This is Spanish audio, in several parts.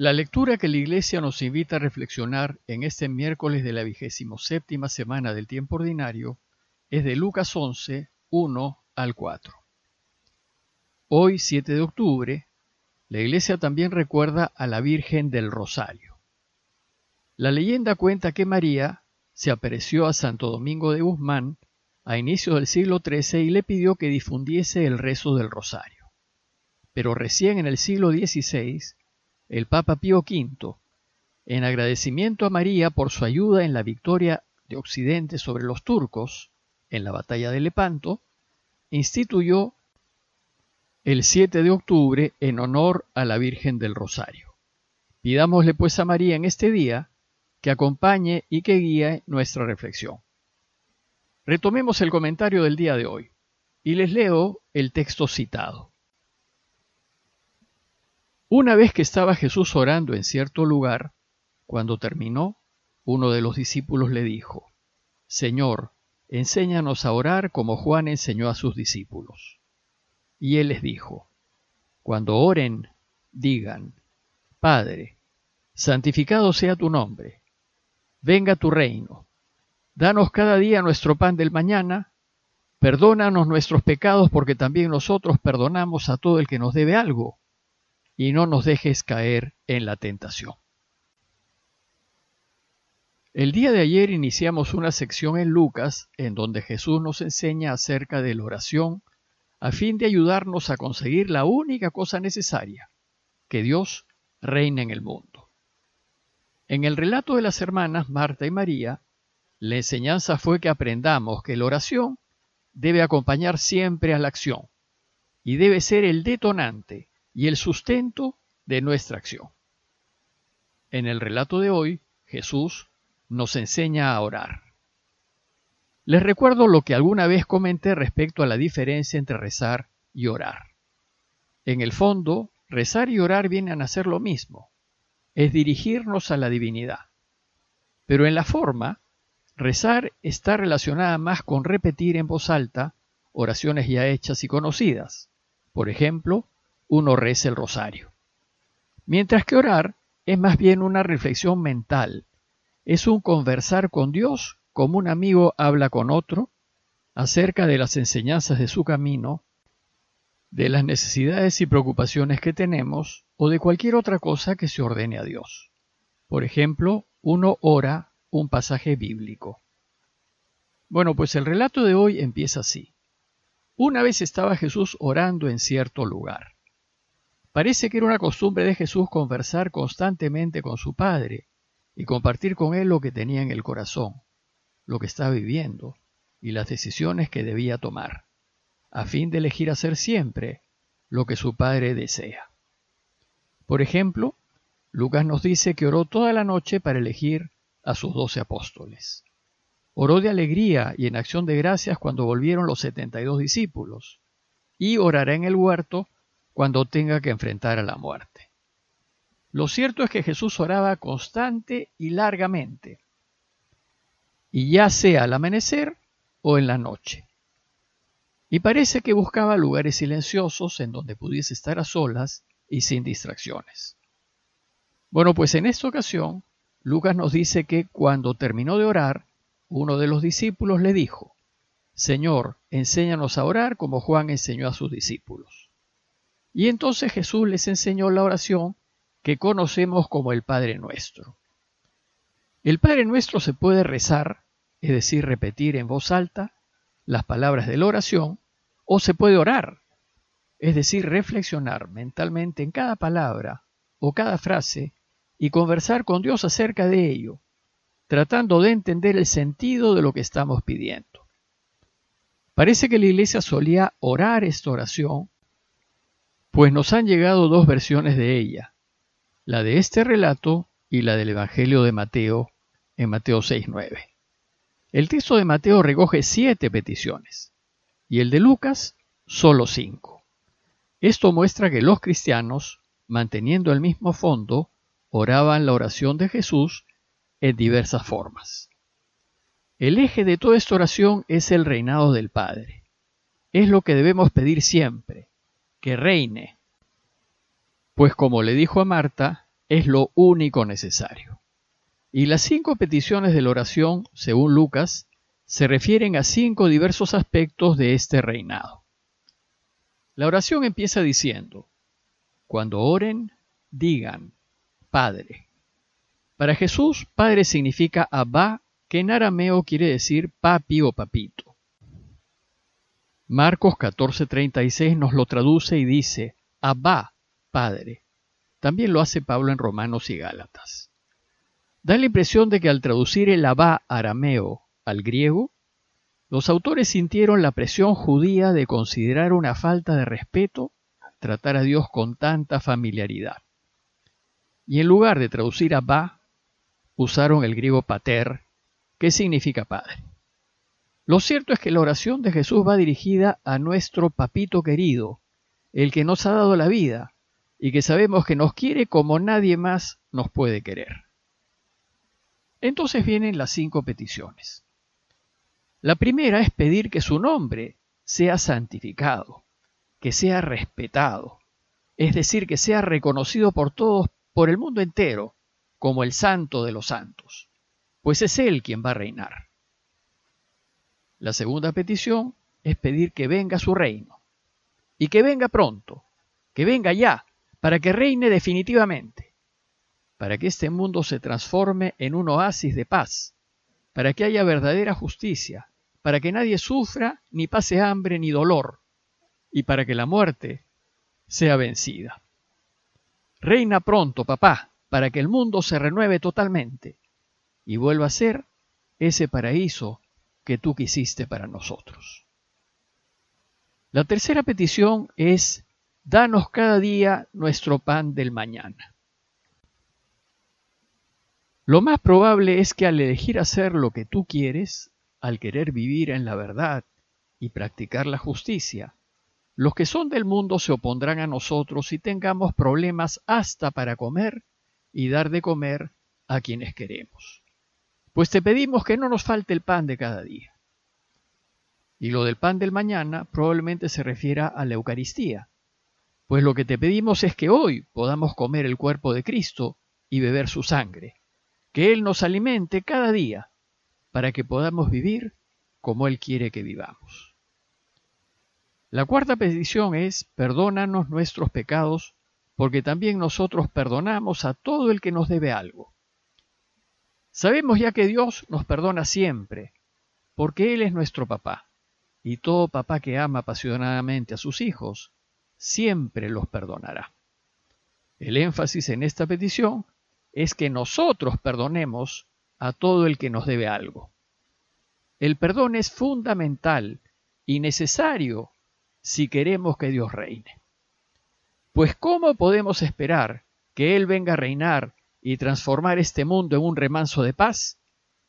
La lectura que la Iglesia nos invita a reflexionar en este miércoles de la vigésimo séptima semana del tiempo ordinario es de Lucas 11, 1 al 4. Hoy, 7 de octubre, la Iglesia también recuerda a la Virgen del Rosario. La leyenda cuenta que María se apareció a Santo Domingo de Guzmán a inicios del siglo XIII y le pidió que difundiese el rezo del Rosario. Pero recién en el siglo XVI el Papa Pío V, en agradecimiento a María por su ayuda en la victoria de Occidente sobre los turcos en la batalla de Lepanto, instituyó el 7 de octubre en honor a la Virgen del Rosario. Pidámosle pues a María en este día que acompañe y que guíe nuestra reflexión. Retomemos el comentario del día de hoy y les leo el texto citado. Una vez que estaba Jesús orando en cierto lugar, cuando terminó, uno de los discípulos le dijo, Señor, enséñanos a orar como Juan enseñó a sus discípulos. Y él les dijo, Cuando oren, digan, Padre, santificado sea tu nombre, venga tu reino, danos cada día nuestro pan del mañana, perdónanos nuestros pecados porque también nosotros perdonamos a todo el que nos debe algo y no nos dejes caer en la tentación. El día de ayer iniciamos una sección en Lucas en donde Jesús nos enseña acerca de la oración a fin de ayudarnos a conseguir la única cosa necesaria, que Dios reine en el mundo. En el relato de las hermanas Marta y María, la enseñanza fue que aprendamos que la oración debe acompañar siempre a la acción y debe ser el detonante y el sustento de nuestra acción. En el relato de hoy, Jesús nos enseña a orar. Les recuerdo lo que alguna vez comenté respecto a la diferencia entre rezar y orar. En el fondo, rezar y orar vienen a ser lo mismo, es dirigirnos a la divinidad. Pero en la forma, rezar está relacionada más con repetir en voz alta oraciones ya hechas y conocidas. Por ejemplo, uno reza el rosario. Mientras que orar es más bien una reflexión mental, es un conversar con Dios como un amigo habla con otro acerca de las enseñanzas de su camino, de las necesidades y preocupaciones que tenemos o de cualquier otra cosa que se ordene a Dios. Por ejemplo, uno ora un pasaje bíblico. Bueno, pues el relato de hoy empieza así. Una vez estaba Jesús orando en cierto lugar. Parece que era una costumbre de Jesús conversar constantemente con su Padre y compartir con él lo que tenía en el corazón, lo que estaba viviendo y las decisiones que debía tomar, a fin de elegir hacer siempre lo que su Padre desea. Por ejemplo, Lucas nos dice que oró toda la noche para elegir a sus doce apóstoles. Oró de alegría y en acción de gracias cuando volvieron los setenta y dos discípulos, y orará en el huerto cuando tenga que enfrentar a la muerte. Lo cierto es que Jesús oraba constante y largamente, y ya sea al amanecer o en la noche. Y parece que buscaba lugares silenciosos en donde pudiese estar a solas y sin distracciones. Bueno, pues en esta ocasión, Lucas nos dice que cuando terminó de orar, uno de los discípulos le dijo, Señor, enséñanos a orar como Juan enseñó a sus discípulos. Y entonces Jesús les enseñó la oración que conocemos como el Padre Nuestro. El Padre Nuestro se puede rezar, es decir, repetir en voz alta las palabras de la oración, o se puede orar, es decir, reflexionar mentalmente en cada palabra o cada frase y conversar con Dios acerca de ello, tratando de entender el sentido de lo que estamos pidiendo. Parece que la iglesia solía orar esta oración pues nos han llegado dos versiones de ella, la de este relato y la del Evangelio de Mateo en Mateo 6.9. El texto de Mateo recoge siete peticiones y el de Lucas solo cinco. Esto muestra que los cristianos, manteniendo el mismo fondo, oraban la oración de Jesús en diversas formas. El eje de toda esta oración es el reinado del Padre. Es lo que debemos pedir siempre, que reine. Pues como le dijo a Marta, es lo único necesario. Y las cinco peticiones de la oración, según Lucas, se refieren a cinco diversos aspectos de este reinado. La oración empieza diciendo, cuando oren, digan, Padre. Para Jesús, Padre significa Abba, que en arameo quiere decir papi o papito. Marcos 14:36 nos lo traduce y dice, Abba, Padre. También lo hace Pablo en Romanos y Gálatas. Da la impresión de que al traducir el Abba arameo al griego, los autores sintieron la presión judía de considerar una falta de respeto tratar a Dios con tanta familiaridad. Y en lugar de traducir Abba, usaron el griego pater, que significa padre. Lo cierto es que la oración de Jesús va dirigida a nuestro papito querido, el que nos ha dado la vida y que sabemos que nos quiere como nadie más nos puede querer. Entonces vienen las cinco peticiones. La primera es pedir que su nombre sea santificado, que sea respetado, es decir, que sea reconocido por todos, por el mundo entero, como el santo de los santos, pues es Él quien va a reinar. La segunda petición es pedir que venga su reino, y que venga pronto, que venga ya, para que reine definitivamente, para que este mundo se transforme en un oasis de paz, para que haya verdadera justicia, para que nadie sufra, ni pase hambre ni dolor, y para que la muerte sea vencida. Reina pronto, papá, para que el mundo se renueve totalmente. Y vuelva a ser ese paraíso que tú quisiste para nosotros. La tercera petición es, danos cada día nuestro pan del mañana. Lo más probable es que al elegir hacer lo que tú quieres, al querer vivir en la verdad y practicar la justicia, los que son del mundo se opondrán a nosotros y tengamos problemas hasta para comer y dar de comer a quienes queremos. Pues te pedimos que no nos falte el pan de cada día. Y lo del pan del mañana probablemente se refiera a la Eucaristía, pues lo que te pedimos es que hoy podamos comer el cuerpo de Cristo y beber su sangre, que Él nos alimente cada día, para que podamos vivir como Él quiere que vivamos. La cuarta petición es, perdónanos nuestros pecados, porque también nosotros perdonamos a todo el que nos debe algo. Sabemos ya que Dios nos perdona siempre, porque Él es nuestro papá, y todo papá que ama apasionadamente a sus hijos, siempre los perdonará. El énfasis en esta petición es que nosotros perdonemos a todo el que nos debe algo. El perdón es fundamental y necesario si queremos que Dios reine. Pues ¿cómo podemos esperar que Él venga a reinar y transformar este mundo en un remanso de paz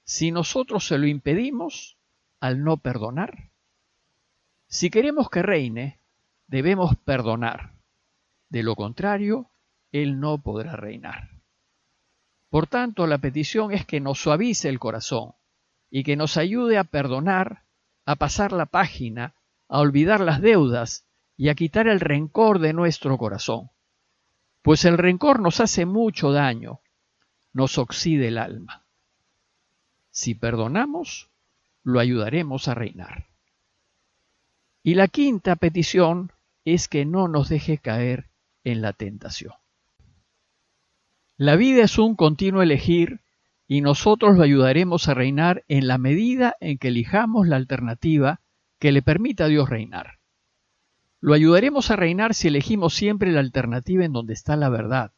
si nosotros se lo impedimos al no perdonar? Si queremos que reine, debemos perdonar. De lo contrario, Él no podrá reinar. Por tanto, la petición es que nos suavice el corazón y que nos ayude a perdonar, a pasar la página a olvidar las deudas y a quitar el rencor de nuestro corazón, pues el rencor nos hace mucho daño, nos oxide el alma. Si perdonamos, lo ayudaremos a reinar. Y la quinta petición es que no nos deje caer en la tentación. La vida es un continuo elegir y nosotros lo ayudaremos a reinar en la medida en que elijamos la alternativa que le permita a Dios reinar. Lo ayudaremos a reinar si elegimos siempre la alternativa en donde está la verdad,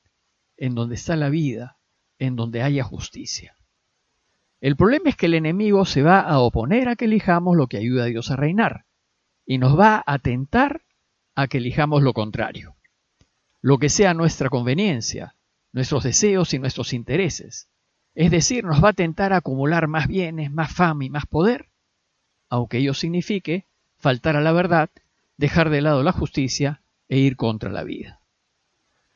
en donde está la vida, en donde haya justicia. El problema es que el enemigo se va a oponer a que elijamos lo que ayuda a Dios a reinar y nos va a tentar a que elijamos lo contrario, lo que sea nuestra conveniencia, nuestros deseos y nuestros intereses. Es decir, nos va a tentar a acumular más bienes, más fama y más poder, aunque ello signifique faltar a la verdad, dejar de lado la justicia e ir contra la vida.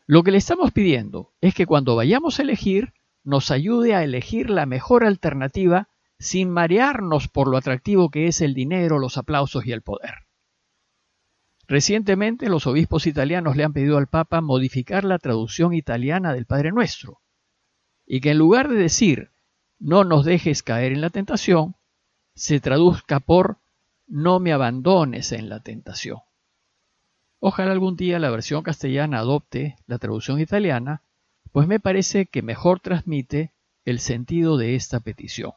Lo que le estamos pidiendo es que cuando vayamos a elegir, nos ayude a elegir la mejor alternativa sin marearnos por lo atractivo que es el dinero, los aplausos y el poder. Recientemente los obispos italianos le han pedido al Papa modificar la traducción italiana del Padre Nuestro y que en lugar de decir no nos dejes caer en la tentación, se traduzca por no me abandones en la tentación. Ojalá algún día la versión castellana adopte la traducción italiana, pues me parece que mejor transmite el sentido de esta petición.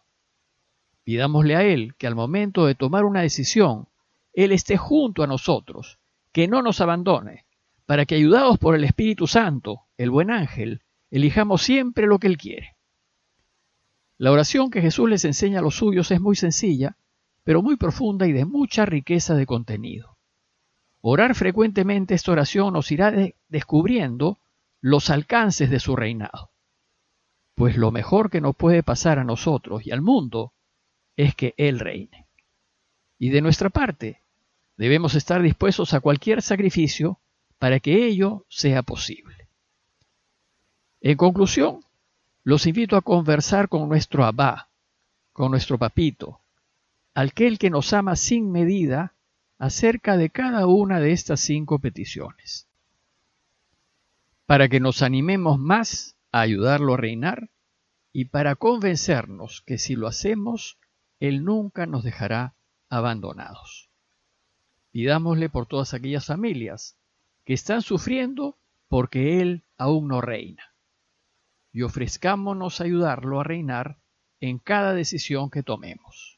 Pidámosle a Él que al momento de tomar una decisión, Él esté junto a nosotros, que no nos abandone, para que ayudados por el Espíritu Santo, el buen ángel, elijamos siempre lo que Él quiere. La oración que Jesús les enseña a los suyos es muy sencilla, pero muy profunda y de mucha riqueza de contenido. Orar frecuentemente esta oración nos irá descubriendo los alcances de su reinado. Pues lo mejor que nos puede pasar a nosotros y al mundo es que Él reine. Y de nuestra parte, debemos estar dispuestos a cualquier sacrificio para que ello sea posible. En conclusión, los invito a conversar con nuestro Abba, con nuestro papito, aquel que nos ama sin medida acerca de cada una de estas cinco peticiones, para que nos animemos más a ayudarlo a reinar y para convencernos que si lo hacemos, Él nunca nos dejará abandonados. Pidámosle por todas aquellas familias que están sufriendo porque Él aún no reina y ofrezcámonos ayudarlo a reinar en cada decisión que tomemos.